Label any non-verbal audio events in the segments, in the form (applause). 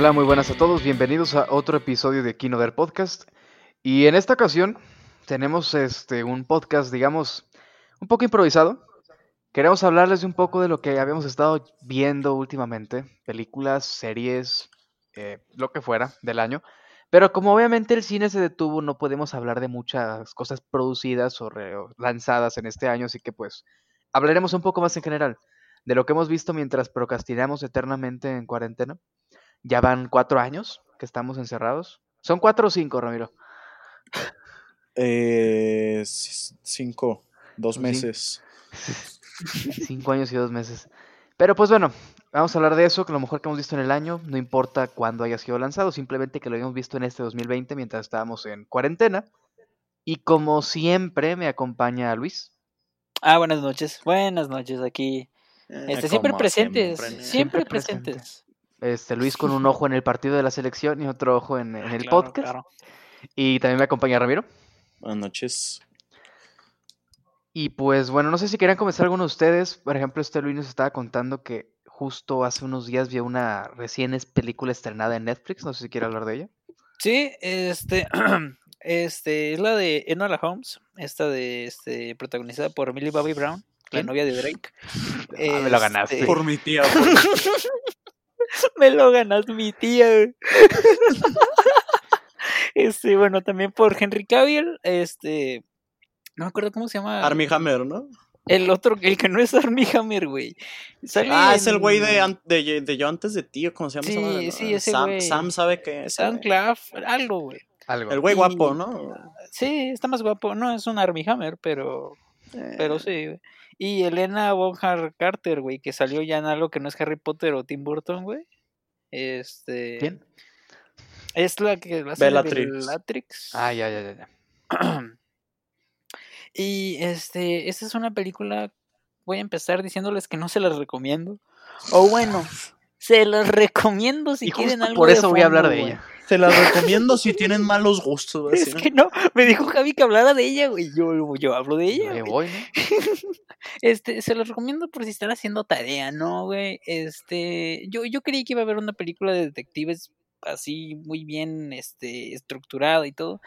Hola, muy buenas a todos, bienvenidos a otro episodio de Kinoder Podcast. Y en esta ocasión tenemos este un podcast, digamos, un poco improvisado. Queremos hablarles de un poco de lo que habíamos estado viendo últimamente, películas, series, eh, lo que fuera del año. Pero como obviamente el cine se detuvo, no podemos hablar de muchas cosas producidas o, o lanzadas en este año, así que pues hablaremos un poco más en general de lo que hemos visto mientras procrastinamos eternamente en cuarentena. Ya van cuatro años que estamos encerrados. Son cuatro o cinco, Ramiro. Eh, cinco, dos meses. (laughs) Cinco años y dos meses. Pero pues bueno, vamos a hablar de eso, que lo mejor que hemos visto en el año, no importa cuándo haya sido lanzado, simplemente que lo hayamos visto en este 2020 mientras estábamos en cuarentena. Y como siempre me acompaña Luis. Ah, buenas noches. Buenas noches aquí. Eh, Este, siempre presentes. siempre, presentes. Este, Luis con un ojo en el partido de la selección y otro ojo en, en el Claro, podcast. claro. Y también me acompaña Ramiro. Buenas noches. Y pues bueno, no sé si querían comenzar alguno de ustedes. Por ejemplo, este Luis nos estaba contando que justo hace unos días vio una recién es película estrenada en Netflix. No sé si quiere hablar de ella. Sí, este, (clears throat) este es la de Enola Holmes, esta de este protagonizada por Millie Bobby Brown, la novia de Drake. (laughs) Ah, me lo ganaste. Este, Por mi tía. (laughs) (laughs) me lo ganas mi tía. güey. (laughs) este, bueno, también por Henry Cavill, este, no me acuerdo cómo se llama. Armie Hammer, ¿no? El otro, el que no es Armie Hammer, güey. Sale Ah, es el güey de, de, de yo antes de ti, ¿cómo se llama? Sí, no? sí, ese Sam, güey. Sam sabe que es. Sam Claff, algo, güey. Algo. El güey Y- guapo, ¿no? Sí, está más guapo. No es un Armie Hammer, pero, Eh, pero sí, güey. Y Elena Bonham Carter, güey, que salió ya en algo que no es Harry Potter o Tim Burton, güey. Este. ¿Quién? Es la que la Bellatrix. Bellatrix. Ah, ya, ya, ya. ya. (clears throat) y este, esta es una película. Voy a empezar diciéndoles que no se las recomiendo. O bueno, se las recomiendo si y quieren justo algo por de eso voy a hablar de güey. ella. Se la (laughs) recomiendo si tienen malos gustos. Es que no, me dijo Javi que hablara de ella, güey. Yo, yo hablo de ella. Me voy, ¿no? (laughs) Este, se los recomiendo por si están haciendo tarea, ¿no, güey? Este, yo, yo creí que iba a haber una película de detectives así muy bien, este, estructurada y todo,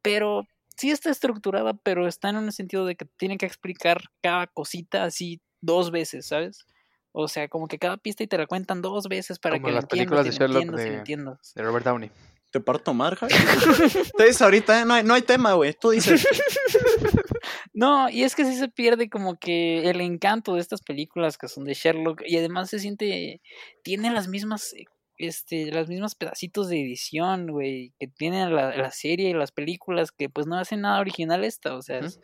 pero sí está estructurada, pero está en un sentido de que tienen que explicar cada cosita así dos veces, ¿sabes? O sea, como que cada pista y te la cuentan dos veces para Como que la las películas entiendas, de Sherlock entiendas, de- entiendas. De Robert Downey. Te parto mar, Javi. (laughs) Entonces, ahorita eh, no hay, no hay tema, güey. Tú dices. (laughs) No, y es que sí se pierde como que el encanto de estas películas que son de Sherlock y además se siente, tiene las mismas, eh, este, las mismas pedacitos de edición, güey, que tienen la, la serie y las películas que pues no hacen nada original esta, o sea, es,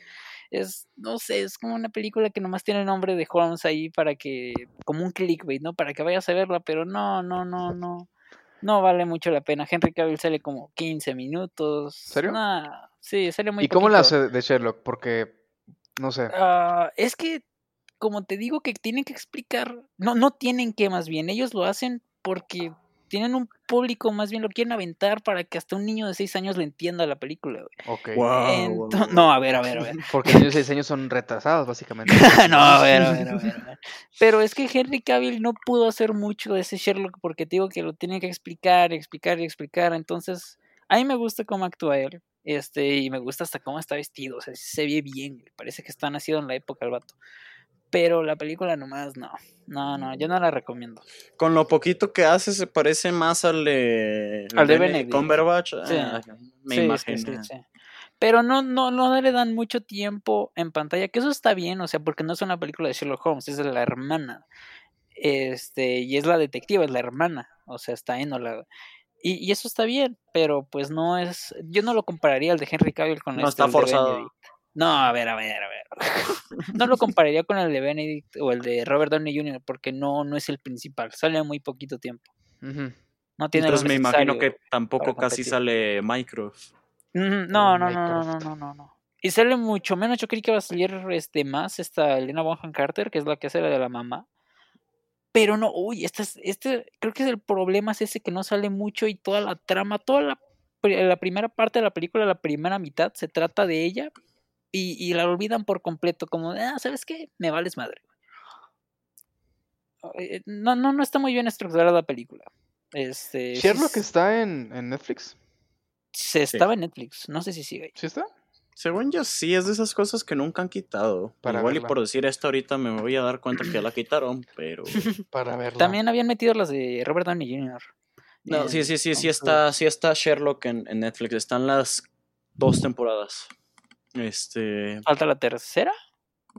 es, no sé, es como una película que nomás tiene el nombre de Holmes ahí para que, como un clickbait, ¿no? Para que vayas a verla, pero no, no, no, no. No vale mucho la pena. Henry Cavill sale como 15 minutos. ¿Serio? Nah, sí, sale muy ¿Y cómo la hace de Sherlock? Porque, no sé. Ah, es que, como te digo, que tienen que explicar, no, no tienen que más bien, ellos lo hacen porque tienen un público, más bien lo quieren aventar para que hasta un niño de 6 años le entienda la película. güey. Guau. no, a ver, a ver, a ver. (laughs) Porque ellos diseños son retrasados, básicamente. (laughs) no, a ver, a ver, a ver, a ver. Pero es que Henry Cavill no pudo hacer mucho de ese Sherlock porque te digo que lo tienen que explicar, explicar y explicar. Entonces, a mí me gusta cómo actúa él. Este, y me gusta hasta cómo está vestido. O sea, se ve bien. Parece que está nacido en la época el vato. Pero la película nomás, no. No, no, yo no la recomiendo. Con lo poquito que hace, se parece más al de. Al de Bene- Benedict. Cumberbatch. Sí. Ah, me Sí, imagino. sí. Pero no, no, no le dan mucho tiempo en pantalla, que eso está bien, o sea, porque no es una película de Sherlock Holmes, es de la hermana. Este, y es la detectiva, es la hermana, o sea, está en la y, y eso está bien, pero pues no es, yo no lo compararía al de Henry Cavill con No este, está forzado. No, a ver, a ver, a ver. No lo compararía con el de Benedict o el de Robert Downey Jr. porque no, no es el principal, sale muy poquito tiempo. No tiene Entonces me imagino que tampoco casi sale Mycroft. Ujú, No, no, no, no, no, no, no, no. Y sale mucho menos. Yo creí que va a salir este más esta Elena Bonham Carter, que es la que hace la de la mamá. Pero no, uy, este es, este, creo que es el problema es ese que no sale mucho y toda la trama, toda la, la primera parte de la película, la primera mitad, se trata de ella y, y la olvidan por completo, como, ah, ¿sabes qué? Me vales madre. Eh, No, no, no está muy bien estructurada la película. Este, Sherlock está en, en Netflix. se estaba en Netflix, no sé si sigue. ahí. ¿Sí está? Según yo, sí, es de esas cosas que nunca han quitado. Para Igual y por decir esto ahorita me voy a dar cuenta que ya la quitaron, pero... (laughs) Para verla. También habían metido las de Robert Downey Jr. No, sí, sí, sí, sí está, sí está Sherlock en, en Netflix. Están las dos temporadas. Este... ¿Falta la tercera?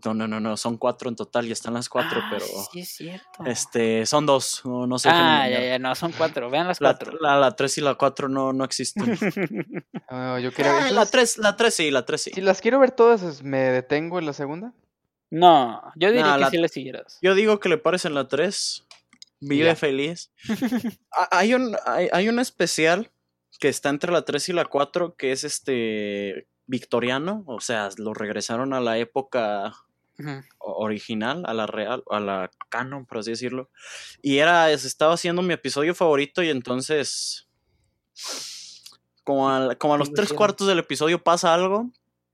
No, no, no, no, son cuatro en total y están las cuatro, Ah, pero... Sí, es cierto. Este, son dos, no, no sé. ah, ya, ya, no, son cuatro. Vean las La, cuatro. la, la 3 y la 4 no, no existen. (laughs) Ah, yo quería Ah, la 3, la 3 sí, la 3 sí. Si las quiero ver todas, ¿me detengo en la segunda? no, yo diría Nah, que la- sí le siguieras. Yo digo que le pares en la 3. Vive feliz. (laughs) Hay, un, hay, hay un especial que está entre la 3 y la 4 que es este victoriano, o sea, lo regresaron a la época original, a la real, a la canon, por así decirlo. Y era, es- estaba haciendo mi episodio favorito y entonces, como a, como a los lo tres cuartos del episodio pasa algo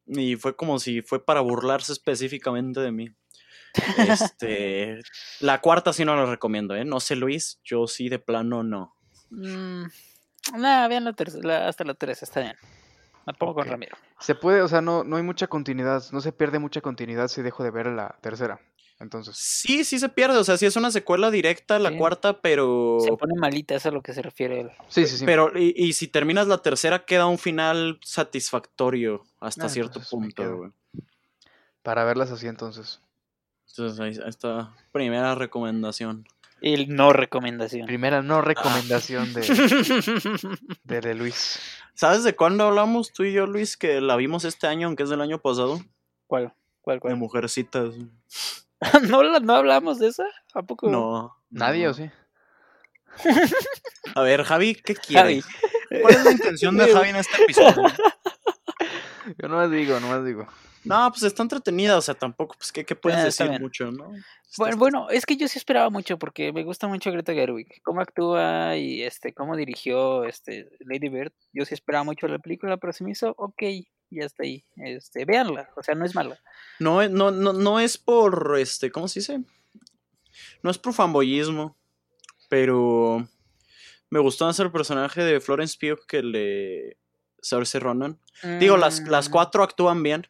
y fue como si fue para burlarse específicamente de mí. Este, (laughs) la cuarta sí no la recomiendo, ¿eh? No sé, Luis, yo sí de plano no. Mm, nah, vean la tercera, hasta la tres, está bien. Me pongo con Ramiro. Se puede, o sea, no, no hay mucha continuidad, no se pierde mucha continuidad si dejo de ver la tercera. Entonces, Sí, sí se pierde, o sea, sí es una secuela directa la Sí. cuarta, pero... Se pone malita, es a lo que se refiere él. sí, sí, sí. Pero, y, y si terminas la tercera, queda un final satisfactorio hasta Ah, cierto me punto, güey. Para verlas así entonces. Entonces, ahí está. Primera recomendación. Y no recomendación. Primera no recomendación de, (laughs) de, de Luis. ¿Sabes de cuándo hablamos tú y yo, Luis? Que la vimos este año, aunque es del año pasado. ¿Cuál? ¿Cuál? De ¿Cuál? Mujercitas. (laughs) ¿No, la- ¿No hablamos de esa? ¿A poco? No. ¿Nadie no. o sí? A ver, Javi, ¿qué quiere? Javi. ¿Cuál es la intención de Javi en este episodio? (laughs) Yo nomás digo, nomás digo. No, pues está entretenida, o sea, tampoco, pues, ¿qué, qué puedes Ah, decir mucho, no? Bueno, bueno, es que yo sí esperaba mucho porque me gusta mucho Greta Gerwig, cómo actúa y este cómo dirigió este Lady Bird. Yo sí esperaba mucho la película, pero se me hizo ok, ya está ahí. Este, véanla, o sea, no es mala. No, es- no, no, no es por, este, ¿cómo se dice? No es por fanboyismo, pero me gustó más el personaje de Florence Pugh que el de Saoirse Ronan. Digo, las, las Mm, cuatro actúan bien.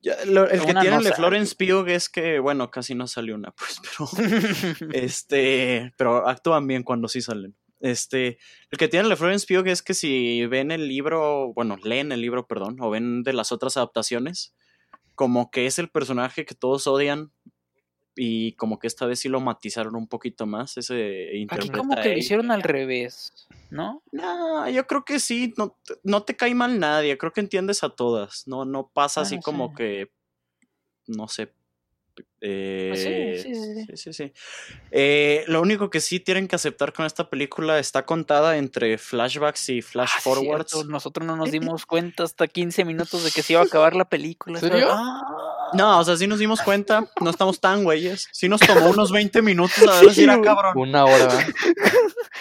Ya, lo- el que tiene no el de. Florence Pugh es que, bueno, casi no salió una, pues, (laughs) pero, este, pero actúan bien cuando sí salen. Este, el que tiene el de Florence Pugh es que si ven el libro, bueno, leen el libro, perdón, o ven de las otras adaptaciones, como que es el personaje que todos odian y como que esta vez sí lo matizaron un poquito más, ese Aquí como que lo hicieron al revés, ¿no? No, yo creo que sí, no, te- no te cae mal nadie, creo que entiendes a todas, no, no pasa así como que, no sé. Sí, eh, sí, sí, sí. sí, sí, sí. Eh, lo único que sí tienen que aceptar con esta película está contada entre flashbacks y flash Ah, forwards. cierto, Nosotros no nos dimos cuenta hasta 15 minutos de que se iba a acabar la película. ¿Serio? Ah. No, o sea, sí nos dimos cuenta, no estamos tan güeyes. Sí nos tomó unos (laughs) 20 minutos a ver si Sí, era cabrón. Una hora. (laughs)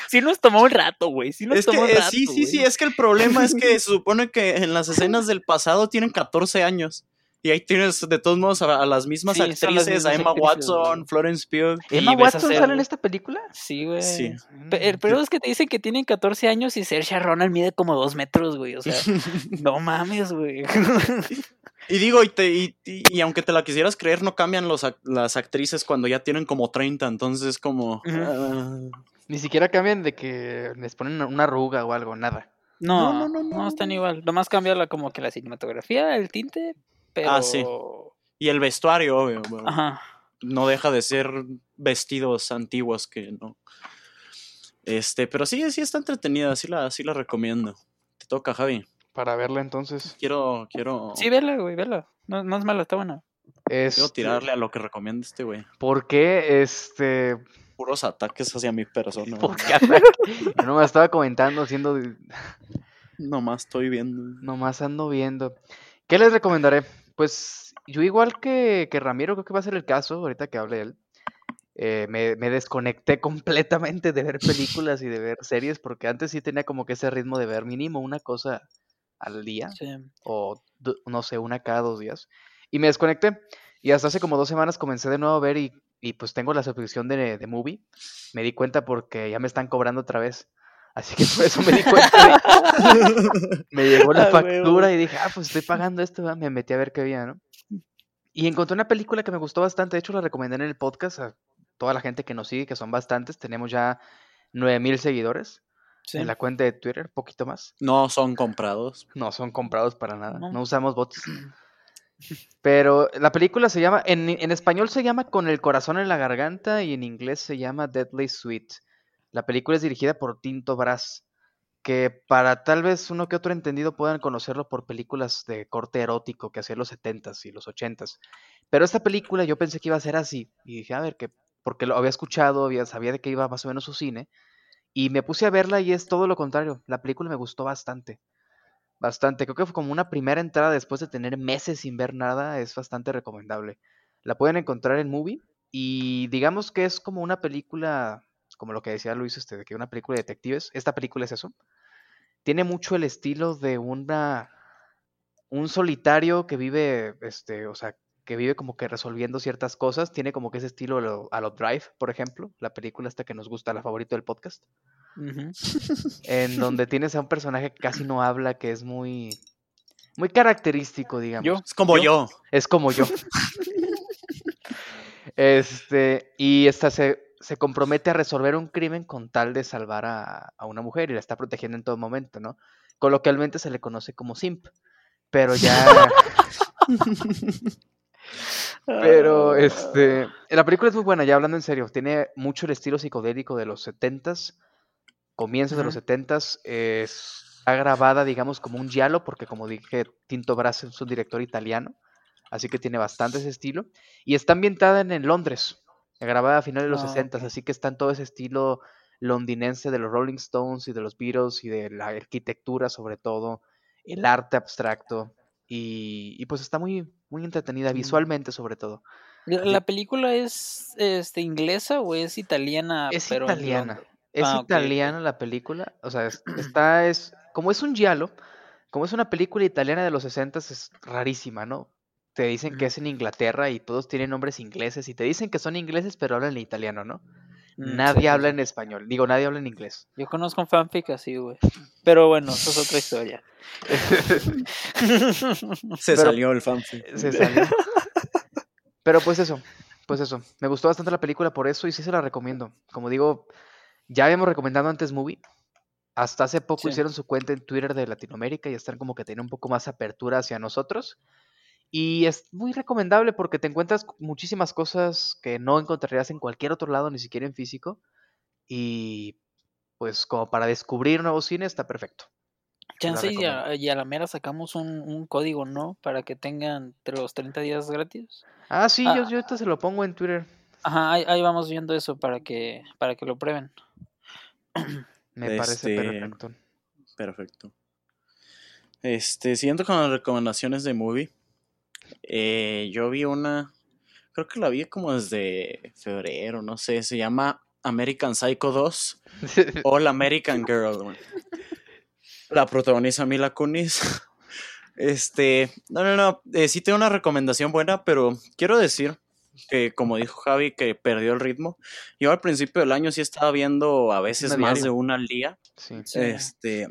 Sí nos tomó un rato, güey. Sí nos Es que, tomó un eh, rato. sí, sí, sí, es que el problema es que (laughs) se supone que en las escenas del pasado tienen 14 años. Y ahí tienes de todos modos a, a las mismas Sí, son las actrices, a Emma actrices, Watson, güey. Florence Pugh. ¿Emma Watson hacer- sale en esta película? Sí, güey. Sí. Pe- El peor es que te dicen que tienen 14 años y Saoirse Ronan mide como 2 metros, güey. O sea, (laughs) no mames, güey. Y digo, y, te- y, y- y aunque te la quisieras creer, no cambian los, las actrices cuando ya tienen como 30, entonces es como... Ah, Ni siquiera cambian de que les ponen una arruga o algo, nada. No, No, no, no, no, no, están igual. Nomás cambia la, como que la cinematografía, el tinte, pero... Ah, sí. y el vestuario, obvio. bueno, Ajá. no deja de ser vestidos antiguos que no. Este, pero sí, sí está entretenida, sí la, sí la recomiendo. Te toca, Javi. Para verla entonces. Quiero, quiero, Sí, vela, güey, vela. No, no es mala, está buena. quiero Este, tirarle a lo que recomienda este güey. ¿Por qué este Puros ataques hacia mi persona. ¿Por qué? (laughs) Yo no me estaba comentando, haciendo. Nomás estoy viendo. Nomás ando viendo. ¿Qué les recomendaré? Pues yo, igual que, que Ramiro, creo que va a ser el caso, ahorita que hable él. eh, me, me desconecté (laughs) completamente de ver películas y de ver series, porque antes sí tenía como que ese ritmo de ver mínimo una cosa al día, Sí. o no sé, una cada dos días. Y me desconecté. Y hasta hace como dos semanas comencé de nuevo a ver y, y pues tengo la suscripción de, de Movie. Me di cuenta porque ya me están cobrando otra vez. Así que por eso me di cuenta. de- (laughs) me llegó la factura y dije, ah, pues estoy pagando esto, ¿verdad? me metí a ver qué había, ¿no? Y encontré una película que me gustó bastante, de hecho la recomendé en el podcast a toda la gente que nos sigue, que son bastantes, tenemos ya 9000 seguidores Sí. en la cuenta de Twitter, poquito más. No son comprados. No son comprados para nada, No. no, usamos bots. Pero la película se llama, en, en español se llama Con el corazón en la garganta y en inglés se llama Deadly Sweet. La película es dirigida por Tinto Brass, que para tal vez uno que otro entendido puedan conocerlo por películas de corte erótico que hacía los 70s y los 80s. Pero esta película yo pensé que iba a ser así y dije, a ver, que porque lo había escuchado, sabía de qué iba más o menos su cine y me puse a verla y es todo lo contrario. La película me gustó bastante. Bastante. Creo que fue como una primera entrada después de tener meses sin ver nada. Es bastante recomendable. La pueden encontrar en Movie. Y digamos que es como una película, como lo que decía Luis, este, de que una película de detectives. Esta película es eso. Tiene mucho el estilo de una. un solitario que vive. Este. O sea. que vive como que resolviendo ciertas cosas. Tiene como que ese estilo a lo, a lo Drive, por ejemplo. La película esta que nos gusta, la favorita del podcast en donde tienes a un personaje que casi no habla, que es muy, muy característico, digamos. Yo. Es como yo. Es como yo. (laughs) este, y esta se, se compromete a resolver un crimen con tal de salvar a, a una mujer y la está protegiendo en todo momento, ¿no? Coloquialmente se le conoce como simp, pero ya... (laughs) Pero, este, la película es muy buena, ya hablando en serio, tiene mucho el estilo psicodélico de los 70s, comienzos de los Ujú. 70s, está grabada, digamos, como un giallo, porque como dije, Tinto Brass es un director italiano, así que tiene bastante ese estilo, y está ambientada en, en Londres, grabada a finales de los Ah, 60s, ok. así que está en todo ese estilo londinense de los Rolling Stones y de los Beatles y de la arquitectura sobre todo, el arte abstracto, y, y pues está muy, muy entretenida, visualmente sobre todo. ¿La, película es este, inglesa o es italiana? Es pero italiana. Es Ah, italiana la película. O sea, es- está, es, como es un giallo, como es una película italiana de los 60 es rarísima, ¿no? Te dicen que es en Inglaterra y todos tienen nombres ingleses y te dicen que son ingleses pero hablan en italiano, ¿no? Mm, Nadie sí, habla en español. Digo, nadie habla en inglés. Yo conozco un fanfic así, güey. Pero bueno, eso es otra historia. (laughs) Se Pero- salió el fanfic. Se salió. Pero pues eso, pues eso. Me gustó bastante la película por eso y sí se la recomiendo. Como digo, ya habíamos recomendado antes Movie. Hasta hace poco Sí. hicieron su cuenta en Twitter de Latinoamérica y están como que tienen un poco más apertura hacia nosotros. Y es muy recomendable porque te encuentras cu- muchísimas cosas que no encontrarías en cualquier otro lado, ni siquiera en físico. Y pues como para descubrir nuevos cines está perfecto. Chance y a, y a la mera sacamos un, un código, ¿no? Para que tengan los 30 días gratis. Ah, sí, yo, Ah. yo ahorita se lo pongo en Twitter. Ajá, ahí, ahí vamos viendo eso para que, para que lo prueben. (clears throat) (clears throat) Me parece Este, perfecto. Perfecto. Este, siguiendo con las recomendaciones de movie. Eh, yo vi una. Creo que la vi como desde febrero, no sé. Se llama American Psycho 2. All (laughs) American Girl. La protagoniza Mila Kunis. (laughs) Este, no, no, no, eh, sí tengo una recomendación buena, pero quiero decir que, como dijo Javi, que perdió el ritmo. Yo al principio del año sí estaba viendo a veces más de una al día. Sí. Sí. Este,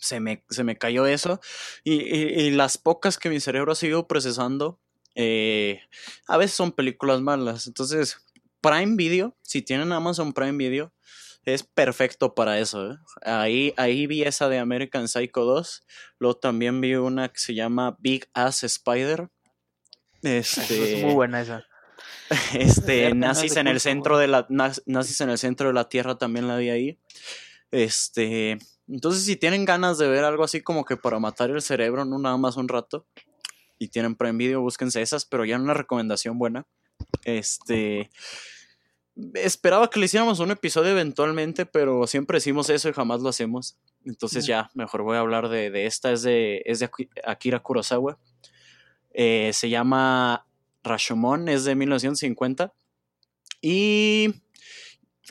se me, se me cayó eso. Y, y- y las pocas que mi cerebro ha seguido procesando, eh, a veces son películas malas. Entonces, Prime Video, si tienen Amazon Prime Video, es perfecto para eso. ¿eh? Ahí, ahí vi esa de American Psycho 2. Luego también vi una que se llama Big Ass Spider. Este, es muy buena esa. (laughs) este, nazis en el centro de la naz- nazis en el centro de la tierra también la vi ahí. Este, entonces si tienen ganas de ver algo así como que para matar el cerebro, no nada más un rato, y tienen Prime Video, búsquense esas, pero ya una recomendación buena. Este, esperaba que le hiciéramos un episodio eventualmente, pero siempre decimos eso y jamás lo hacemos. Entonces ya, mejor voy a hablar de, de esta, es de, es de Aki- Akira Kurosawa. Eh, se llama Rashomon, es de 1950. Y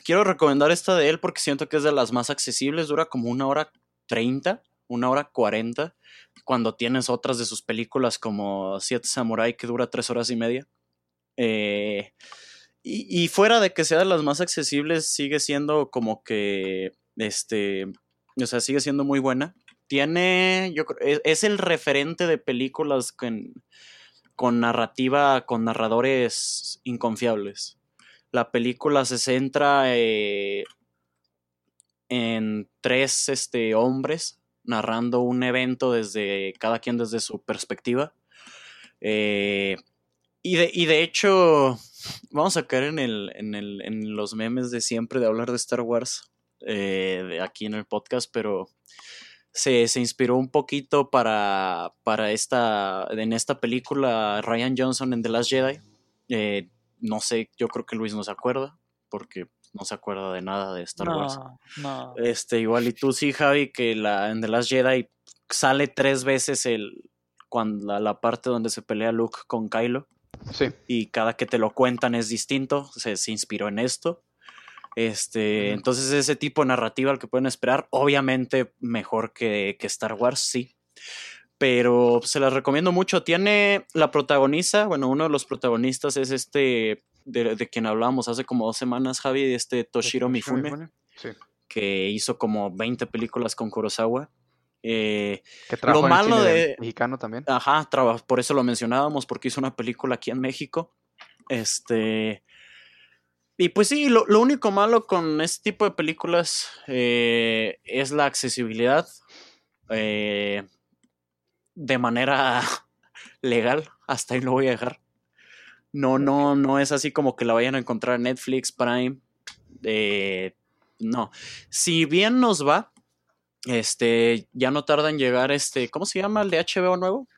quiero recomendar esta de él porque siento que es de las más accesibles, dura como una hora 30, una hora 40, cuando tienes otras de sus películas como Siete Samurai que dura tres horas y media. Eh, y, fuera de que sea de las más accesibles, sigue siendo como que Este, o sea, sigue siendo muy buena. Tiene, yo creo, es, es el referente de películas con narrativa, con narradores inconfiables. La película se centra eh, en tres este, hombres narrando un evento desde cada quien desde su perspectiva. Eh, y, de, y de hecho, vamos a caer en, el, en, el, en los memes de siempre de hablar de Star Wars eh, de aquí en el podcast, pero se, se inspiró un poquito para, para esta, en esta película Ryan Johnson en The Last Jedi. Eh, no sé, yo creo que Luis no se acuerda, porque no se acuerda de nada de Star Wars. No, no. Este, igual y tú sí, Javi, que la, en The Last Jedi sale tres veces el, cuando, la, la parte donde se pelea Luke con Kylo Sí. y cada que te lo cuentan es distinto, se, se inspiró en esto. Este, entonces ese tipo de narrativa al que pueden esperar, obviamente mejor que, que Star Wars, sí. Pero se las recomiendo mucho. Tiene la protagonista, bueno, uno de los protagonistas es este, de, de quien hablábamos hace como dos semanas, Javi, este Toshiro Mifune, Sí. que hizo como 20 películas con Kurosawa. Eh, Que el malo de- mexicano también. Ajá, traba- por eso lo mencionábamos, porque hizo una película aquí en México. Este. Y pues sí, lo, lo único malo con este tipo de películas eh, es la accesibilidad eh, de manera (laughs) legal. Hasta ahí lo voy a dejar. No, no, no es así como que la vayan a encontrar en Netflix, Prime. eh, no. Si bien nos va, este, ya no tarda en llegar este, ¿cómo se llama el de HBO nuevo?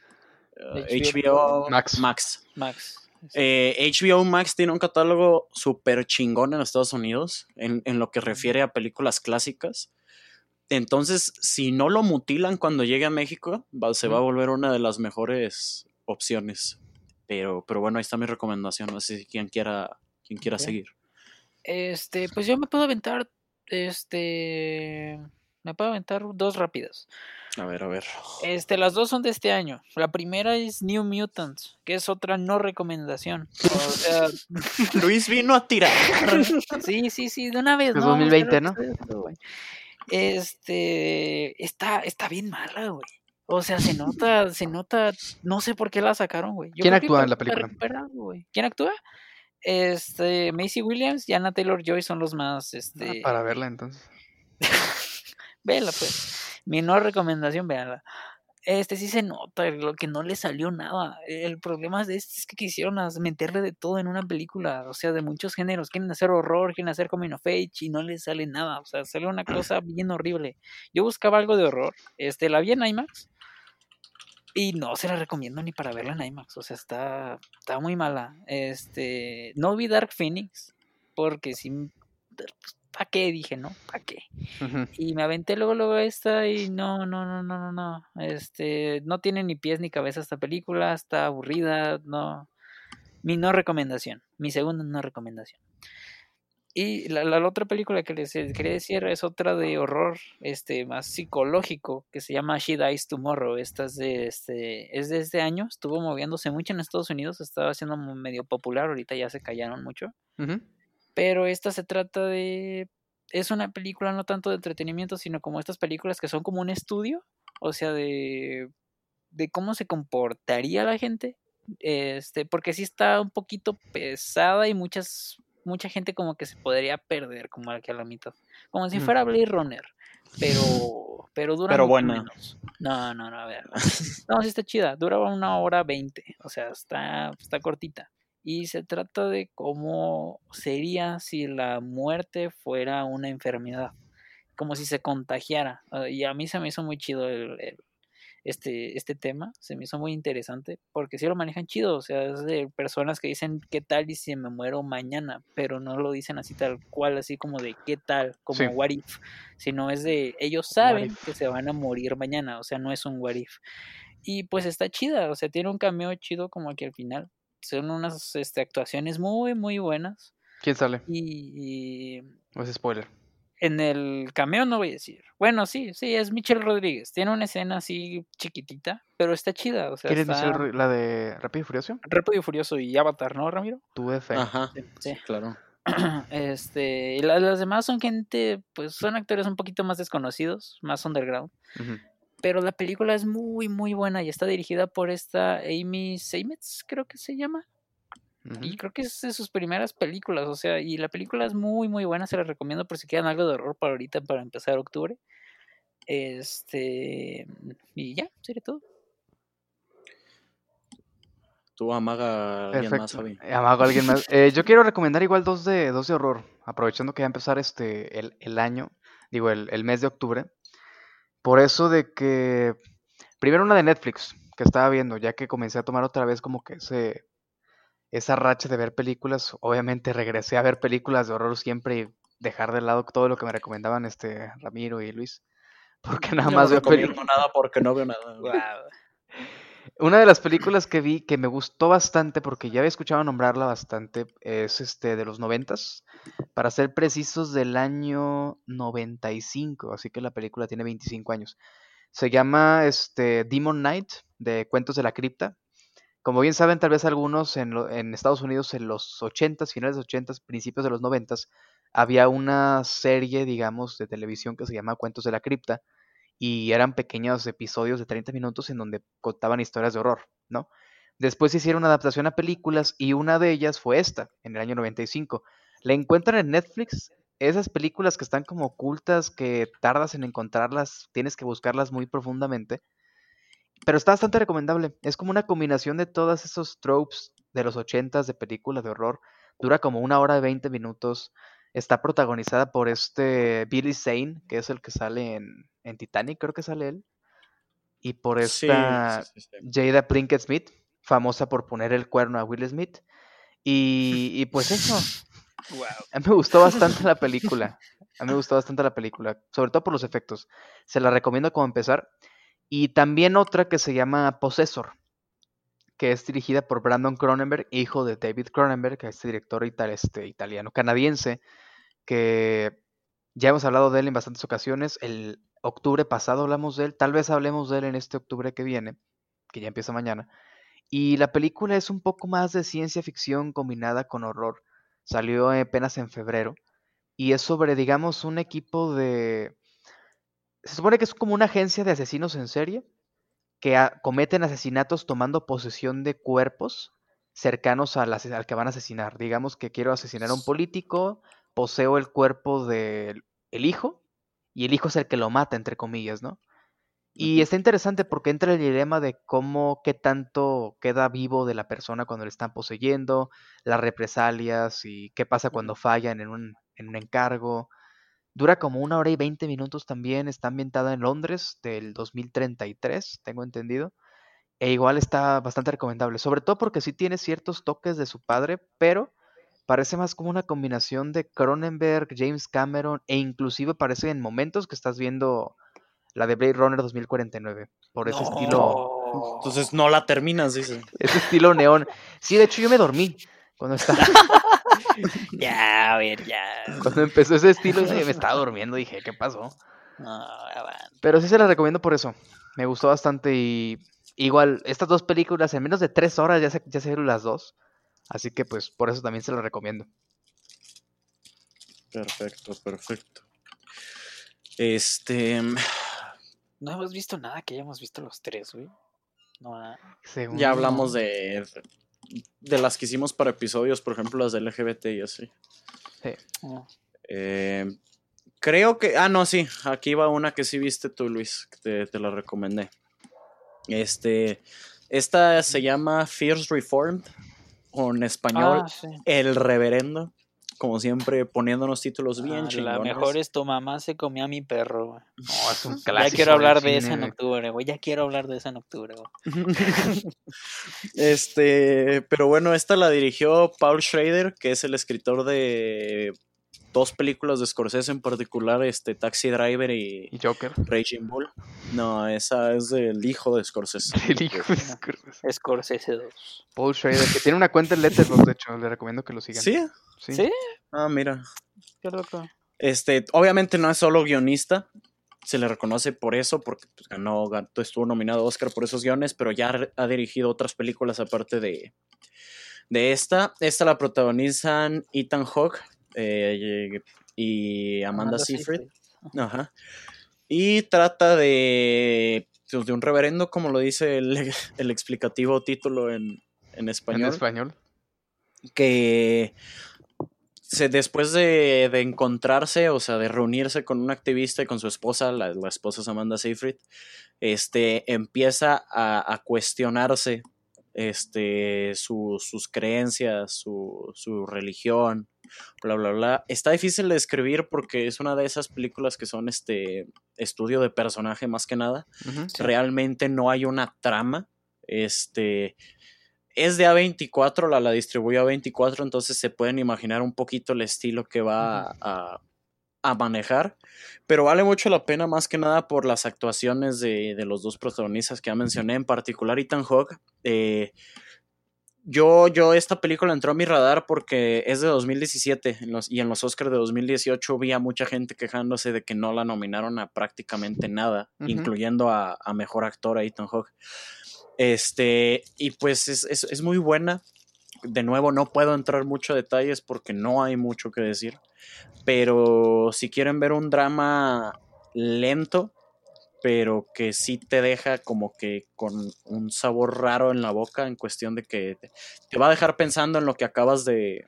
Eh, HBO HBO Max. Max. Max. Eh, HBO Max tiene un catálogo súper chingón en Estados Unidos en, en lo que refiere a películas clásicas. Entonces, si no lo mutilan cuando llegue a México, va- se va a volver una de las mejores opciones. Pero, pero bueno, ahí está mi recomendación. No sé si quien quiera, quien quiera seguir. Este, pues yo me puedo aventar, este, me puedo aventar dos rápidas. A ver, a ver. Este, las dos son de este año. La primera es New Mutants, que es otra no recomendación. O sea, (laughs) Luis vino a tirar. (laughs) sí, sí, sí, de una vez. Es no, vamos a 2020, hacer ¿no? Este, está, está bien mala, güey. O sea, se nota, se nota, no sé por qué la sacaron, güey. Yo ¿Quién actúa en la película? ¿Quién actúa? Este, Macy Williams y Anna Taylor Joy son los más, Ah, este, para verla entonces. (laughs) Véala, pues. Mi no recomendación, véanla. Este sí se nota lo que no le salió nada. El problema de este es que quisieron meterle de todo en una película, o sea, de muchos géneros. Quieren hacer horror, quieren hacer coming of age y no les sale nada. O sea, sale una cosa bien horrible. Yo buscaba algo de horror. Este, la vi en IMAX y no se la recomiendo ni para verla en IMAX. O sea, está, está muy mala. Este, no vi Dark Phoenix porque si, ¿para qué? Dije, ¿no? ¿Para qué? Y me aventé luego, luego esta y no, no, no, no, no, no. Este, no tiene ni pies ni cabeza esta película, está aburrida, no. Mi no recomendación, mi segunda no recomendación. Y la, la otra película que les quería decir es otra de horror, este, más psicológico, que se llama She Dies Tomorrow. Esta es de este, es de este año, estuvo moviéndose mucho en Estados Unidos, estaba siendo medio popular, ahorita ya se callaron mucho. Ujú. Pero esta se trata de. Es una película no tanto de entretenimiento, sino como estas películas que son como un estudio. O sea, de. de cómo se comportaría la gente. Este, porque sí está un poquito pesada y muchas. mucha gente como que se podría perder como aquí a la mitad. Como si fuera Blade Runner. Pero. Pero dura Pero buena. menos. No, no, no, a ver. No, (laughs) sí está chida. Dura una hora veinte. O sea, está, está cortita. Y se trata de cómo sería si la muerte fuera una enfermedad. Como si se contagiara. Ah, Y a mí se me hizo muy chido el, el- este, este tema. Se me hizo muy interesante. Porque sí lo manejan chido. O sea, es de personas que dicen qué tal y si me muero mañana. Pero no lo dicen así tal cual, así como de qué tal, como Sí. what if. Sino es de ellos saben que se van a morir mañana. O sea, no es un what if. Y pues está chida, o sea, tiene un cameo chido como aquí al final. Son unas este, actuaciones muy, muy buenas. ¿Quién sale? Y, y No es spoiler. en el cameo no voy a decir. Bueno, sí, sí, es Michelle Rodríguez. Tiene una escena así chiquitita, pero está chida. O sea, ¿Quién es está Michelle la de Rápido y Furioso? Rápido y Furioso y Avatar, ¿no, Ramiro? Tuve fe. Ajá. Sí. Sí, claro. (clears throat) Este, y la- las demás son gente, pues son actores un poquito más desconocidos, más underground. Ujú. Pero la película es muy, muy buena y está dirigida por esta Amy Seimetz, creo que se llama. Y creo que es de sus primeras películas, o sea, y la película es muy, muy buena, se la recomiendo por si quieren algo de horror para ahorita, para empezar octubre. Este, y ya, sería todo. Tú amaga a alguien más. Javi. Eh, Amago a alguien más. (laughs) Eh, yo quiero recomendar igual dos de, dos de horror, aprovechando que va a empezar este, el, el año, digo, el, el mes de octubre. Por eso de que, primero una de Netflix, que estaba viendo, ya que comencé a tomar otra vez como que ese, esa racha de ver películas. Obviamente regresé a ver películas de horror siempre y dejar de lado todo lo que me recomendaban este Ramiro y Luis. Porque nada No más veo recomiendo películas. nada porque no veo nada. Una de las películas que vi que me gustó bastante, porque ya había escuchado nombrarla bastante, es este de los noventas, para ser precisos del año 95, así que la película tiene 25 años. Se llama este Demon Knight, de Cuentos de la Cripta. Como bien saben, tal vez algunos en, lo- en Estados Unidos en los 80s, finales de los 80s, principios de los 90s, había una serie, digamos, de televisión que se llama Cuentos de la Cripta, y eran pequeños episodios de 30 minutos en donde contaban historias de horror, ¿no? Después hicieron una adaptación a películas y una de ellas fue esta, en el año 95. La encuentran en Netflix, esas películas que están como ocultas, que tardas en encontrarlas, tienes que buscarlas muy profundamente, pero está bastante recomendable. Es como una combinación de todos esos tropes de los 80s de películas de horror. Dura como una hora y 20 minutos. Está protagonizada por este Billy Zane, que es el que sale en, en Titanic, creo que sale él. Y por esta sí, sí, sí. Jada Pinkett Smith, famosa por poner el cuerno a Will Smith. Y, y pues eso, (laughs) Wow. a mí me gustó bastante la película. A mí me gustó bastante la película, sobre todo por los efectos. Se la recomiendo como empezar. Y también otra que se llama Possessor, que es dirigida por Brandon Cronenberg, hijo de David Cronenberg, que es director este, italiano-canadiense, que ya hemos hablado de él en bastantes ocasiones. El octubre pasado hablamos de él, tal vez hablemos de él en este octubre que viene, que ya empieza mañana. Y la película es un poco más de ciencia ficción combinada con horror. Salió apenas en febrero. Y es sobre, digamos, un equipo de... Se supone que es como una agencia de asesinos en serie que cometen asesinatos tomando posesión de cuerpos cercanos al, al que van a asesinar. Digamos que quiero asesinar a un político, poseo el cuerpo del el hijo y el hijo es el que lo mata, entre comillas, ¿no? Y está interesante porque entra el dilema de cómo, qué tanto queda vivo de la persona cuando le están poseyendo, las represalias y qué pasa cuando fallan en un, en un encargo. Dura como una hora y veinte minutos también, está ambientada en Londres del 2033, tengo entendido. E igual está bastante recomendable, sobre todo porque sí tiene ciertos toques de su padre, pero parece más como una combinación de Cronenberg, James Cameron e inclusive parece en momentos que estás viendo la de Blade Runner 2049, por ese estilo. Entonces no la terminas, dice. ese estilo neón. Sí, de hecho yo me dormí cuando estaba, (laughs) (laughs) Ya, a ver, ya. cuando empezó ese estilo sí, me estaba durmiendo, dije, ¿qué pasó? No. Pero sí se la recomiendo por eso. Me gustó bastante y igual, estas dos películas en menos de tres horas ya se, ya se vieron las dos. Así que pues por eso también se las recomiendo. Perfecto, perfecto. Este. No hemos visto nada que hayamos visto los tres, güey. No, nada. Según Ya hablamos de. De las que hicimos para episodios, por ejemplo, las de LGBT y así. sí. Eh, creo que. Ah, no, sí. Aquí va una que sí viste tú, Luis. que Te, te la recomendé. Este. Esta se llama Fierce Reformed. O en español, Ah, sí. El Reverendo. Como siempre, poniéndonos títulos bien Ah, la chingones. mejor es tu mamá se comió a mi perro, güey. No, es un (laughs) Ya clásico quiero del hablar de esa cine, en octubre, güey. Ya quiero hablar de esa en octubre, güey. (laughs) este, pero bueno, esta la dirigió Paul Schrader, que es el escritor de dos películas de Scorsese en particular, este Taxi Driver y Y Joker. Raging Bull. No, esa es del hijo de Scorsese. (laughs) El hijo de Scorsese. Scorsese 2. Paul Schrader, que tiene una cuenta en Letterboxd, de hecho, le recomiendo que lo sigan. Sí. Sí. ¿Sí? Ah, mira. Qué loco. Este, obviamente no es solo guionista. Se le reconoce por eso, porque pues, ganó, ganó- estuvo nominado a Oscar por esos guiones, pero ya ha dirigido otras películas aparte de, de esta. Esta la protagonizan Ethan Hawke, eh, y Amanda, Amanda Seyfried. Seyfried. Ajá. Y trata de, pues, de un reverendo, como lo dice el, (laughs) el explicativo título en, en En español, español. que se, después de, de encontrarse, o sea, de reunirse con un activista y con su esposa, la, la esposa es Amanda Seyfried, este, empieza a, a cuestionarse este, su- sus creencias, su, su religión, bla, bla, bla. Está difícil de escribir porque es una de esas películas que son este estudio de personaje más que nada. Realmente no hay una trama. Este es de A24, la, la distribuyó A24, entonces se pueden imaginar un poquito el estilo que va a, a manejar. Pero vale mucho la pena más que nada por las actuaciones de, de los dos protagonistas que ya mencioné, en particular Ethan Hawke. Eh, yo, yo, esta película entró a mi radar porque es de 2017 en los- y en los Oscars de 2018 vi a mucha gente quejándose de que no la nominaron a prácticamente nada, incluyendo a, a Mejor Actor a Ethan Hawke. Este, y pues es, es- es muy buena. De nuevo, no puedo entrar mucho a detalles porque no hay mucho que decir. Pero si quieren ver un drama lento, pero que sí te deja como que con un sabor raro en la boca en cuestión de que te, va a dejar pensando en lo que acabas de,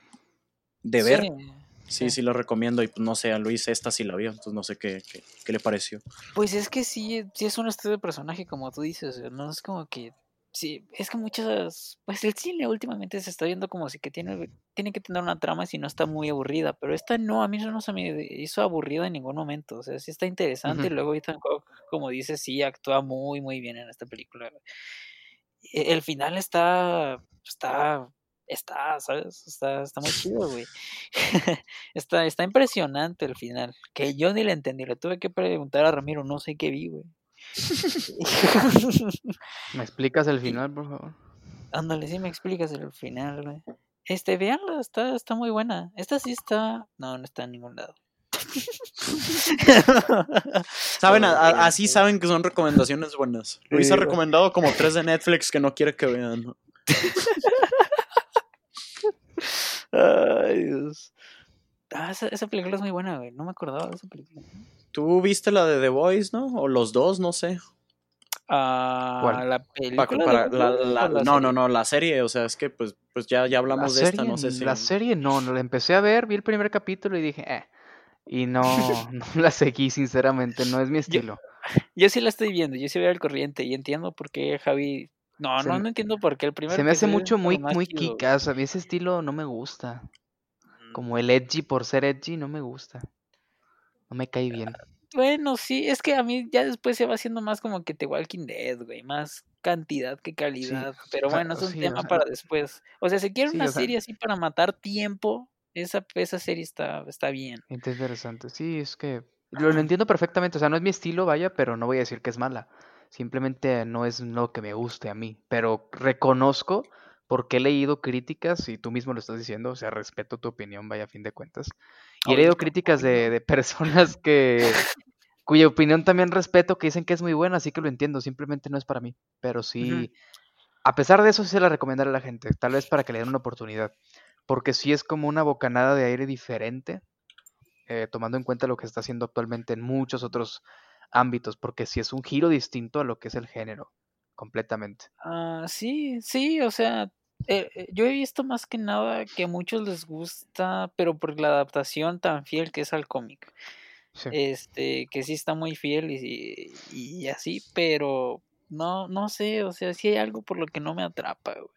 de ver. Sí, Sí, sí, lo recomiendo. Y pues no sé, a Luis esta sí la vio, entonces no sé qué, qué, qué le pareció. Pues es que sí, sí es un estudio de personaje, como tú dices, no es como que. Sí, es que muchas. Pues el cine últimamente se está viendo como si que tiene, tiene que tener una trama si no está muy aburrida, pero esta no, a mí no se me hizo aburrida en ningún momento, o sea, sí está interesante. Y luego Ethan Hawke, como dices, sí actúa muy, muy bien en esta película. E- El final está. Está. Está, ¿sabes? Está, está muy chido, güey. (laughs) está, está impresionante el final. Que yo ni le entendí. Le tuve que preguntar a Ramiro, no sé qué vi, güey. (laughs) ¿Me explicas el final, por favor? Ándale, sí me explicas el final, güey. Este, véanla, está, está muy buena. Esta sí está. No, no está en ningún lado. (laughs) Saben, a- a- Ay, así saben que son recomendaciones buenas. Luis Sí, ha recomendado como tres de Netflix que no quiere que vean. ¿no? (laughs) Ay, Dios. Ah, esa, esa película es muy buena, güey. No me acordaba de esa película. Tú viste la de The Voice, ¿no? O los dos, no sé. Ah, ¿Cuál? la película. para de la- no, serie? no, no, la serie, o sea, es que pues, pues ya, ya hablamos la de esta, no sé si. la serie no, no la empecé a ver, vi el primer capítulo y dije, eh. Y no, (laughs) (laughs) no la seguí, sinceramente, no es mi estilo. Yo sí la estoy viendo, yo sí veo el corriente y entiendo por qué Javi. No, Se no, me- no entiendo por qué el primer Se me hace mucho muy, muy kikas, a mí ese estilo no me gusta. Como el edgy por ser edgy, no me gusta. No me cae bien. Bueno, sí, es que a mí ya después se va haciendo más como que The Walking Dead, güey, más cantidad que calidad. Pero o sea, bueno, es un sí, o tema sea, para después. O sea, si quieren sí, una sea- serie así para matar tiempo, esa, esa serie está, está bien. Interesante. Sí, es que lo, lo entiendo perfectamente. O sea, no es mi estilo, vaya, pero no voy a decir que es mala. Simplemente no es lo que me guste a mí. Pero reconozco porque he leído críticas y tú mismo lo estás diciendo. O sea, respeto tu opinión, vaya, a fin de cuentas. Y he leído críticas de, de personas que cuya opinión también respeto, que dicen que es muy buena, así que lo entiendo. Simplemente no es para mí. Pero sí, a pesar de eso, sí se la recomendaré a la gente. Tal vez para que le den una oportunidad. Porque sí es como una bocanada de aire diferente eh, tomando en cuenta lo que está haciendo actualmente en muchos otros ámbitos, porque sí es un giro distinto a lo que es el género, completamente. Ah, sí, sí, o sea, eh, eh, yo he visto más que nada que a muchos les gusta, pero por la adaptación tan fiel que es al cómic. Sí. Este, que sí está muy fiel y, y así, pero no, no sé, o sea, sí hay algo por lo que no me atrapa, güey.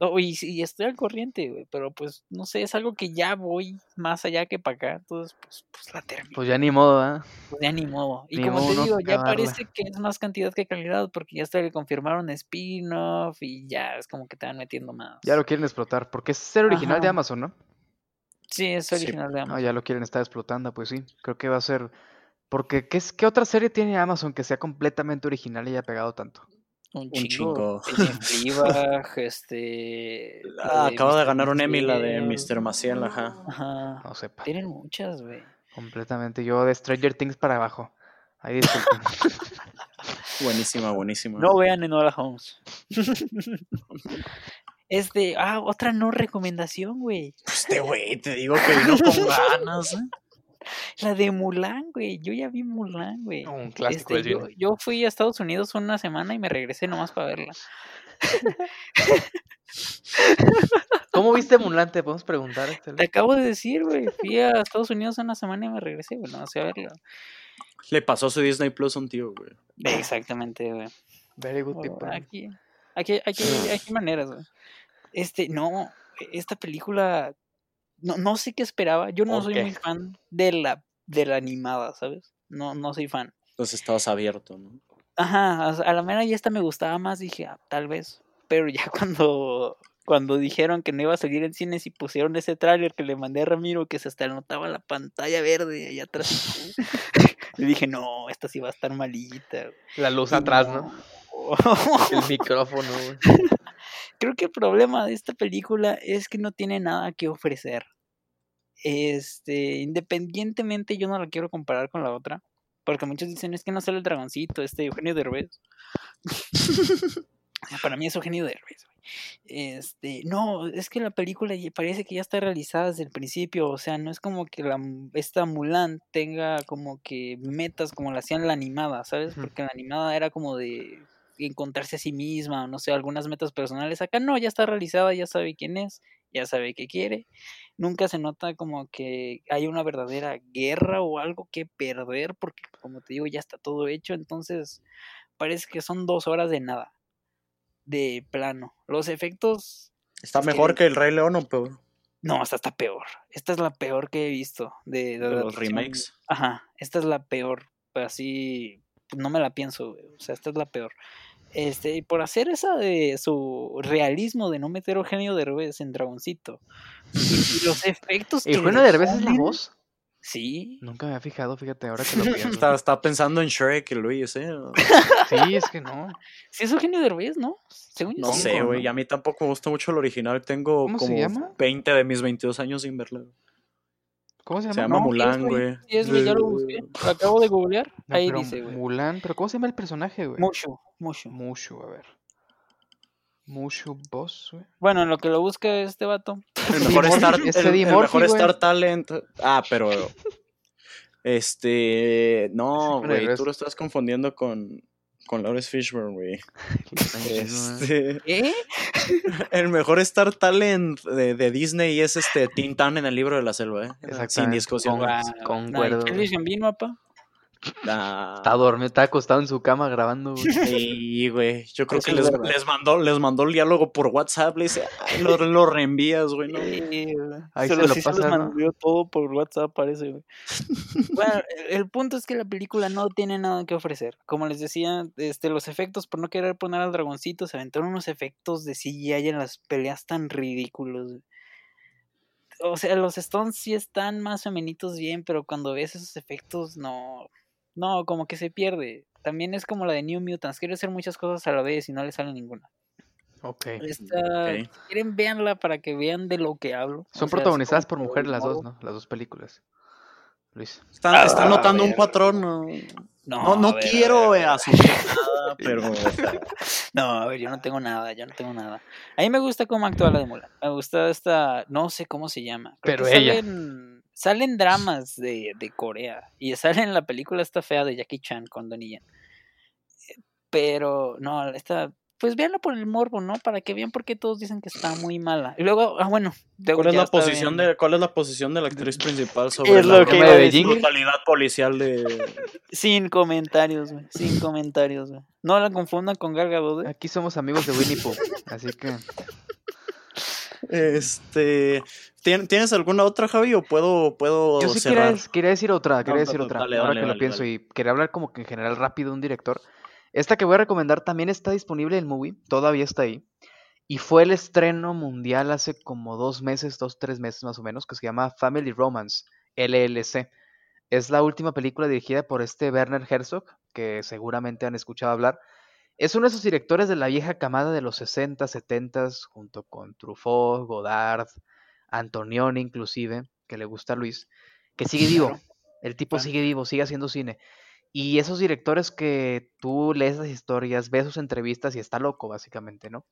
No, y, estoy al corriente, güey, pero pues no sé, es algo que ya voy más allá que para acá, entonces pues, pues la termino. Pues ya ni modo, ¿ah? Pues ya ni modo. Y Ni como modo te no digo, ya acabarla. parece que es más cantidad que calidad porque ya hasta le confirmaron spin-off y ya es como que te van metiendo más. Ya lo quieren explotar, porque es el original de. Amazon, ¿no? Sí, es Sí. original de Amazon. ya lo quieren estar explotando, pues sí, creo que va a ser... Porque, ¿qué, es, ¿qué otra serie tiene Amazon que sea completamente original y haya pegado tanto? Un Un chingo. (laughs) este. Ah, acaba de ganar un Emmy la de. Mr. Maciel, ajá. Ajá. No sepa. Tienen muchas, güey. Completamente. Yo de Stranger Things para abajo. Ahí disculpen. (laughs) Buenísima, buenísima. No vean Enola Holmes. Este, ah, otra no recomendación, güey. Este güey, te digo que vino con (laughs) ganas. ¿eh? La de Mulan, güey. Yo ya vi Mulan, güey. Un clásico Este, del yo, yo fui a Estados Unidos una semana y me regresé nomás para verla. (laughs) ¿Cómo viste Mulan? Te podemos preguntar. (laughs) este, Te acabo de decir, güey. Fui a Estados Unidos una semana y me regresé, güey. No sé a verla. Le pasó su Disney Plus a un tío, güey. Exactamente, güey. Very good Bueno, people. Aquí, aquí, aquí, (laughs) aquí maneras, güey. Este, no, esta película, no, no sé qué esperaba. Yo no ¿Por soy muy fan de la, de la animada, ¿sabes? No, no soy fan. Entonces estabas abierto, ¿no? Ajá, a la mera ya esta me gustaba más, dije, ah, tal vez. Pero ya (laughs) cuando, cuando dijeron que no iba a salir en cines y pusieron ese tráiler que le mandé a Ramiro, que se hasta notaba la pantalla verde allá atrás. (laughs) Le dije, no, esta sí va a estar malita. güey". La luz Y atrás, ¿no? El micrófono, güey. (laughs) Creo que el problema de esta película es que no tiene nada que ofrecer. Este, independientemente, yo no la quiero comparar con la otra. Porque muchos dicen, es que no sale el dragoncito, este Eugenio Derbez. (laughs) Para mí es Eugenio Derbez, güey. Este, no, es que la película parece que ya está realizada desde el principio. O sea, no es como que la, esta Mulan tenga como que metas como la hacían la animada, ¿sabes? Porque la animada era como de encontrarse a sí misma, o no sé, algunas metas personales. Acá no, ya está realizada, ya sabe quién es, ya sabe qué quiere. Nunca se nota como que hay una verdadera guerra o algo que perder, porque como te digo, ya está todo hecho. Entonces, parece que son dos horas de nada, de plano. Los efectos, Está que- mejor que el Rey León o peor. no, esta está peor. Esta es la peor que he visto de, de De los remakes. Ajá, esta es la peor. Así, no me la pienso, O sea, esta es la peor. Este, y por hacer esa de su realismo de no meter a Eugenio Derbez en Dragoncito. Y los efectos que ¿Eugenio Derbez es la voz? Sí. Nunca me había fijado, fíjate, ahora que lo (laughs) pienso. Estaba, estaba pensando en Shrek, Luis, ¿eh? Sí, es que no. Sí es Eugenio Derbez, ¿no? Según yo No sé, güey. ¿no? A mí tampoco me gusta mucho el original. Tengo ¿Cómo se como llama? 20 de mis 22 años sin verla. ¿Cómo se llama? Se llama No, Mulan, güey. Sí es, güey, ya lo busqué. Lo acabo de googlear. No, Ahí pero dice, güey. Mulan, pero ¿cómo se llama el personaje, güey? Mushu, Mushu. Mushu, a ver. Mushu Boss, güey. Bueno, en lo que lo busca este vato. El (laughs) mejor, Star, el- mejor. Star Talent. Ah, pero. Este. No, güey. Tú lo estás confundiendo con. Con Lawrence Fishburne, güey. (laughs) Este, ¿Eh? (laughs) el mejor Star Talent de, de Disney es este Tintán en el libro de la selva, ¿eh? Sin discusión. Con- Nah, ¿y Childish Gambino, papá? Está dormido, está acostado en su cama grabando, güey. Sí, güey. Yo creo Eso que es les, mandó, les mandó el diálogo por WhatsApp. Le dice, "Ay, lo, lo reenvías, güey. ¿no?". Sí. Ahí se se los, lo sí se los pasas, ¿no? mandó todo por WhatsApp, parece, güey. (laughs) bueno, el- el punto es que la película no tiene nada que ofrecer. Como les decía, este, los efectos, por no querer poner al dragoncito, se aventaron unos efectos de CGI en las peleas tan ridículos. güey. O sea, los Stones sí están más o menos bien, pero cuando ves esos efectos, no. No, como que se pierde. También es como la de New Mutants. Quiere hacer muchas cosas a la vez y no le sale ninguna. Ok. Esta, Ok. si quieren, véanla para que vean de lo que hablo. O Son sea, protagonizadas por mujeres las dos. ¿no? Las dos películas. Luis. Están, Ah, notando un patrón. No, No, no, ver, quiero asumir nada, pero. No, a ver, yo no tengo nada, yo no tengo nada. A mí me gusta cómo actúa la de Mulan. Me gusta esta, no sé cómo se llama. Creo Pero que ella. Salen, salen dramas de, de Corea y sale en la película esta fea de Jackie Chan con Donnie Yen. Pero, no, esta, pues véanla por el morbo, ¿no? Para que vean por qué todos dicen que está muy mala. Y luego, ah, bueno. ¿Cuál es, la posición bien. de, ¿Cuál es la posición de la actriz principal sobre Es la que brutalidad policial de. Sin comentarios, güey. Sin (laughs) comentarios, güey. No la confundan con Gal Gadot, ¿eh? Aquí somos amigos de Winnie Pooh, así que Este. ¿Tien- ¿Tienes alguna otra, Javi? ¿O puedo, puedo yo sí cerrar? quería, quería decir otra, quería No, decir no, otra, dale, ahora dale, que lo pienso dale. y quería hablar como que en general rápido de un director. Esta que voy a recomendar también está disponible en Movie, todavía está ahí. Y fue el estreno mundial hace como dos meses, dos, tres meses más o menos, que se llama Family Romance, LLC. Es la última película dirigida por este Werner Herzog, que seguramente han escuchado hablar. Es uno de esos directores de la vieja camada de los 60, 70, junto con Truffaut, Godard, Antonioni inclusive, que le gusta a Luis, que sigue vivo. El tipo sigue vivo, sigue haciendo cine. Y esos directores que tú lees las historias, ves sus entrevistas y está loco, básicamente, ¿no?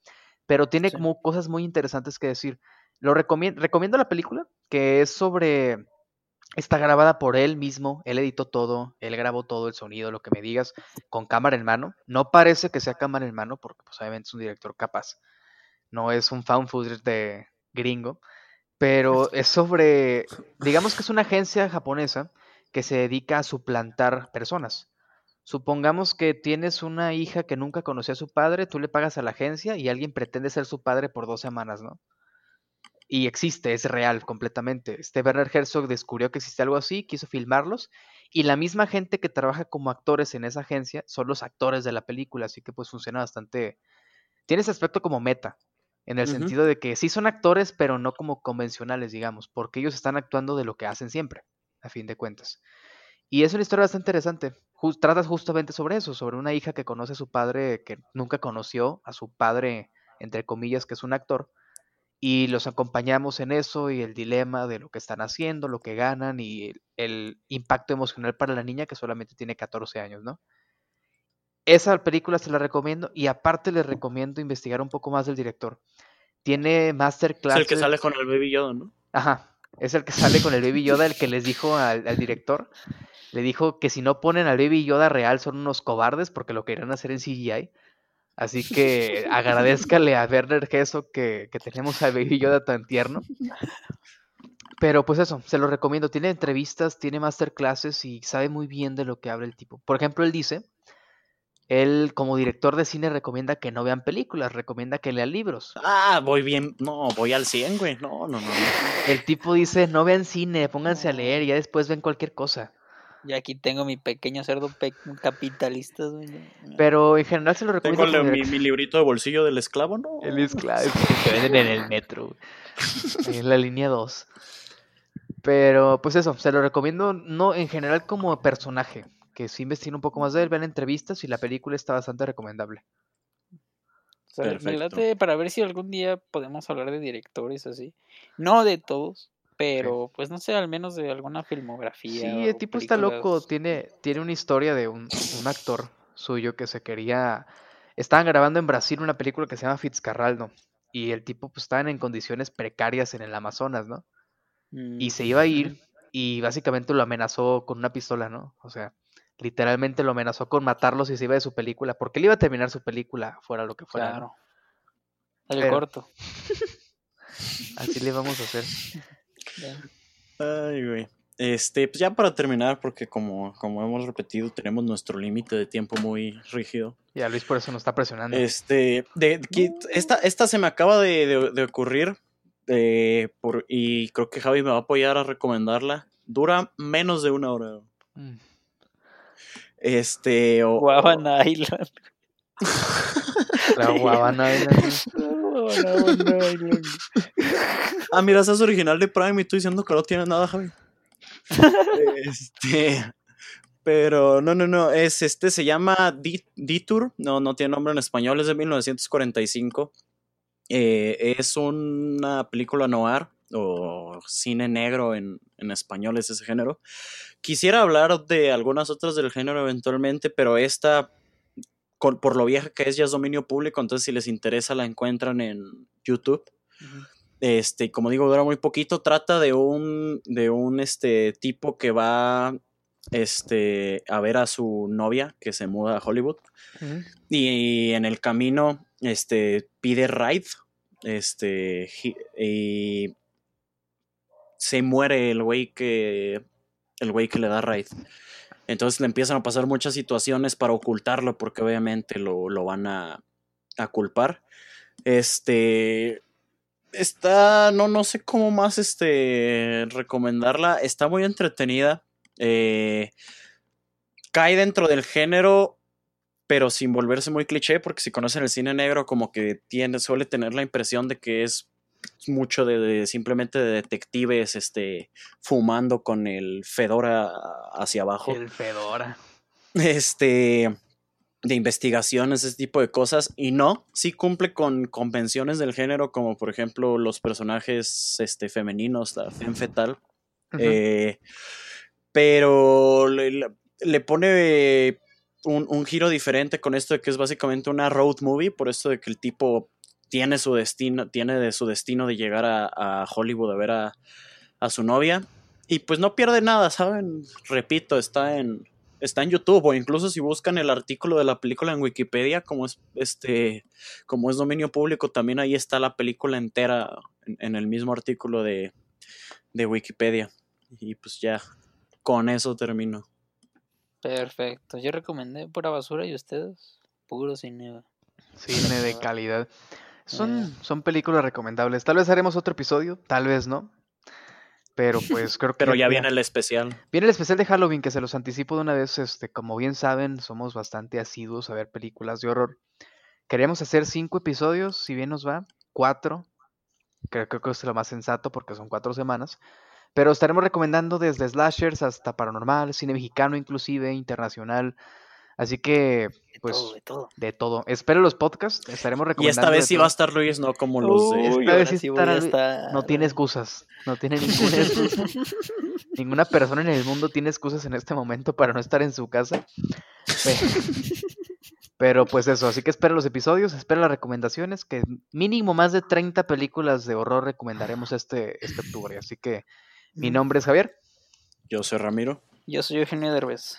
pero tiene Sí. como cosas muy interesantes que decir. Lo recomiendo, recomiendo la película, que es sobre, está grabada por él mismo, él editó todo, él grabó todo el sonido, lo que me digas, con cámara en mano. No parece que sea cámara en mano, porque pues obviamente es un director capaz. No es un found footage de gringo, pero es sobre, digamos que es una agencia japonesa que se dedica a suplantar personas. Supongamos que tienes una hija que nunca conoció a su padre, tú le pagas a la agencia y alguien pretende ser su padre por dos semanas, ¿no? Y existe, es real completamente. Este Werner Herzog descubrió que existe algo así, quiso filmarlos, y la misma gente que trabaja como actores en esa agencia son los actores de la película, así que pues funciona bastante. Tiene ese aspecto como meta, en el sentido de que sí son actores, pero no como convencionales, digamos, porque ellos están actuando de lo que hacen siempre, a fin de cuentas. Y es una historia bastante interesante. Jus- tratas justamente sobre eso, sobre una hija que conoce a su padre, que nunca conoció a su padre, entre comillas, que es un actor, y los acompañamos en eso y el dilema de lo que están haciendo, lo que ganan y el, el impacto emocional para la niña que solamente tiene 14 años, ¿no? Esa película se la recomiendo y aparte les recomiendo investigar un poco más del director. Tiene Es masterclass. el que sale con el Baby Yoda, ¿no? Ajá, es el que sale con el Baby Yoda, el que les dijo al, al director, le dijo que si no ponen al Baby Yoda real son unos cobardes porque lo querían hacer en CGI. Así que (laughs) agradezcale a Werner Herzog que, que tenemos al Baby Yoda tan tierno. Pero pues eso, se lo recomiendo. Tiene entrevistas, tiene masterclasses y sabe muy bien de lo que habla el tipo. Por ejemplo, él dice, él como director de cine recomienda que no vean películas, recomienda que lean libros. Ah, voy bien. No, voy al 100, güey. No, no, no. no. El tipo dice, no vean cine, pónganse a leer y ya después ven cualquier cosa. Y aquí tengo mi pequeño cerdo pe- capitalista, güey. Pero en general se lo recomiendo. Tengo el- mi, librito de bolsillo del esclavo, ¿no? El esclavo que venden en el metro, (laughs) en la línea 2. Pero pues eso, se lo recomiendo no en general como personaje, que si investiguen un poco más de él, vean entrevistas y la película está bastante recomendable. O sea, me Perfecto. late para ver si algún día podemos hablar de directores así. No de todos, pero pues no sé, al menos de alguna filmografía. Sí, el tipo está loco, tiene, tiene una historia de un, un actor suyo que se quería... Estaban grabando en Brasil una película que se llama Fitzcarraldo y el tipo pues estaban en condiciones precarias en el Amazonas, ¿no? y Mm, se iba a ir y básicamente lo amenazó con una pistola, ¿no? O sea, literalmente lo amenazó con matarlo si se iba de su película, porque él iba a terminar su película fuera lo que fuera. Claro. El Pero- corto. (laughs) Así le vamos a hacer. ya. Ay, güey. Este, pues ya para terminar, porque como, como hemos repetido, tenemos nuestro límite de tiempo muy rígido. Y a Luis por eso nos está presionando. Este, de, que- esta, esta se me acaba de, de- de ocurrir. eh, por, y creo que Javi me va a apoyar a recomendarla. Dura menos de una hora. Mm. Este, o, Guavana Island. La Guavana Island. Ah, mira, esa es original de Prime y estoy diciendo que no tiene nada, Javi. (laughs) este. Pero no, no, no. Es este, se llama D- Detour. No, no tiene nombre en español, es de 1945. Eh, es una película noir o cine negro en, en español, es ese género. Quisiera hablar de algunas otras del género eventualmente, pero esta, con- por lo vieja que es, ya es dominio público, entonces si les interesa la encuentran en YouTube. Este, como digo, dura muy poquito. Trata de un, de un este, tipo que va este, a ver a su novia que se muda a Hollywood. Y en el camino este, pide ride. Este, y se muere el güey que, el güey que le da ride. Entonces le empiezan a pasar muchas situaciones para ocultarlo porque obviamente lo, lo van a, a culpar. Este, está, no, no sé cómo más este, recomendarla. Está muy entretenida. Eh, cae dentro del género, pero sin volverse muy cliché, porque si conocen el cine negro, como que tiene, suele tener la impresión de que es mucho de, de simplemente de detectives este, fumando con el fedora hacia abajo El Fedora. este, de investigaciones, ese tipo de cosas. Y no, sí cumple con convenciones del género, como por ejemplo los personajes este, femeninos, la femme fetal. Eh, pero le pone un, un giro diferente con esto de que es básicamente una road movie, por esto de que el tipo tiene su destino, tiene de su destino de llegar a, a Hollywood a ver a, a su novia. Y pues no pierde nada, ¿saben? Repito, está en, está en YouTube o incluso si buscan el artículo de la película en Wikipedia, como es este, como es dominio público, también ahí está la película entera en, en el mismo artículo de, de Wikipedia. Y pues ya, con eso termino. Perfecto. Yo recomendé pura basura y ustedes puro cine. Cine de (laughs) calidad. Son, son películas recomendables. Tal vez haremos otro episodio, tal vez no. Pero pues (laughs) creo que. Pero ya viene el especial. Viene el especial de Halloween, que se los anticipo de una vez. Este, como bien saben, somos bastante asiduos a ver películas de horror. Queríamos hacer cinco episodios, si bien nos va, cuatro. Creo, creo que es lo más sensato porque son cuatro semanas. Pero estaremos recomendando desde slashers hasta paranormal, cine mexicano inclusive, internacional. Así que, De pues, todo, de todo. de todo. Espero los podcasts, estaremos Y recomendando. esta vez sí va a estar Luis, no como los de. Uy, esta ahora vez sí voy a estará- estar- No tiene excusas. No tiene ninguna (laughs) excusa. Ninguna persona en el mundo tiene excusas en este momento para no estar en su casa. Pe- Pero pues eso, así que espera los episodios, espera las recomendaciones, que mínimo más de 30 películas de horror recomendaremos este, este octubre. Así que mi nombre es Javier. Yo soy Ramiro. Yo soy Eugenio Derbez.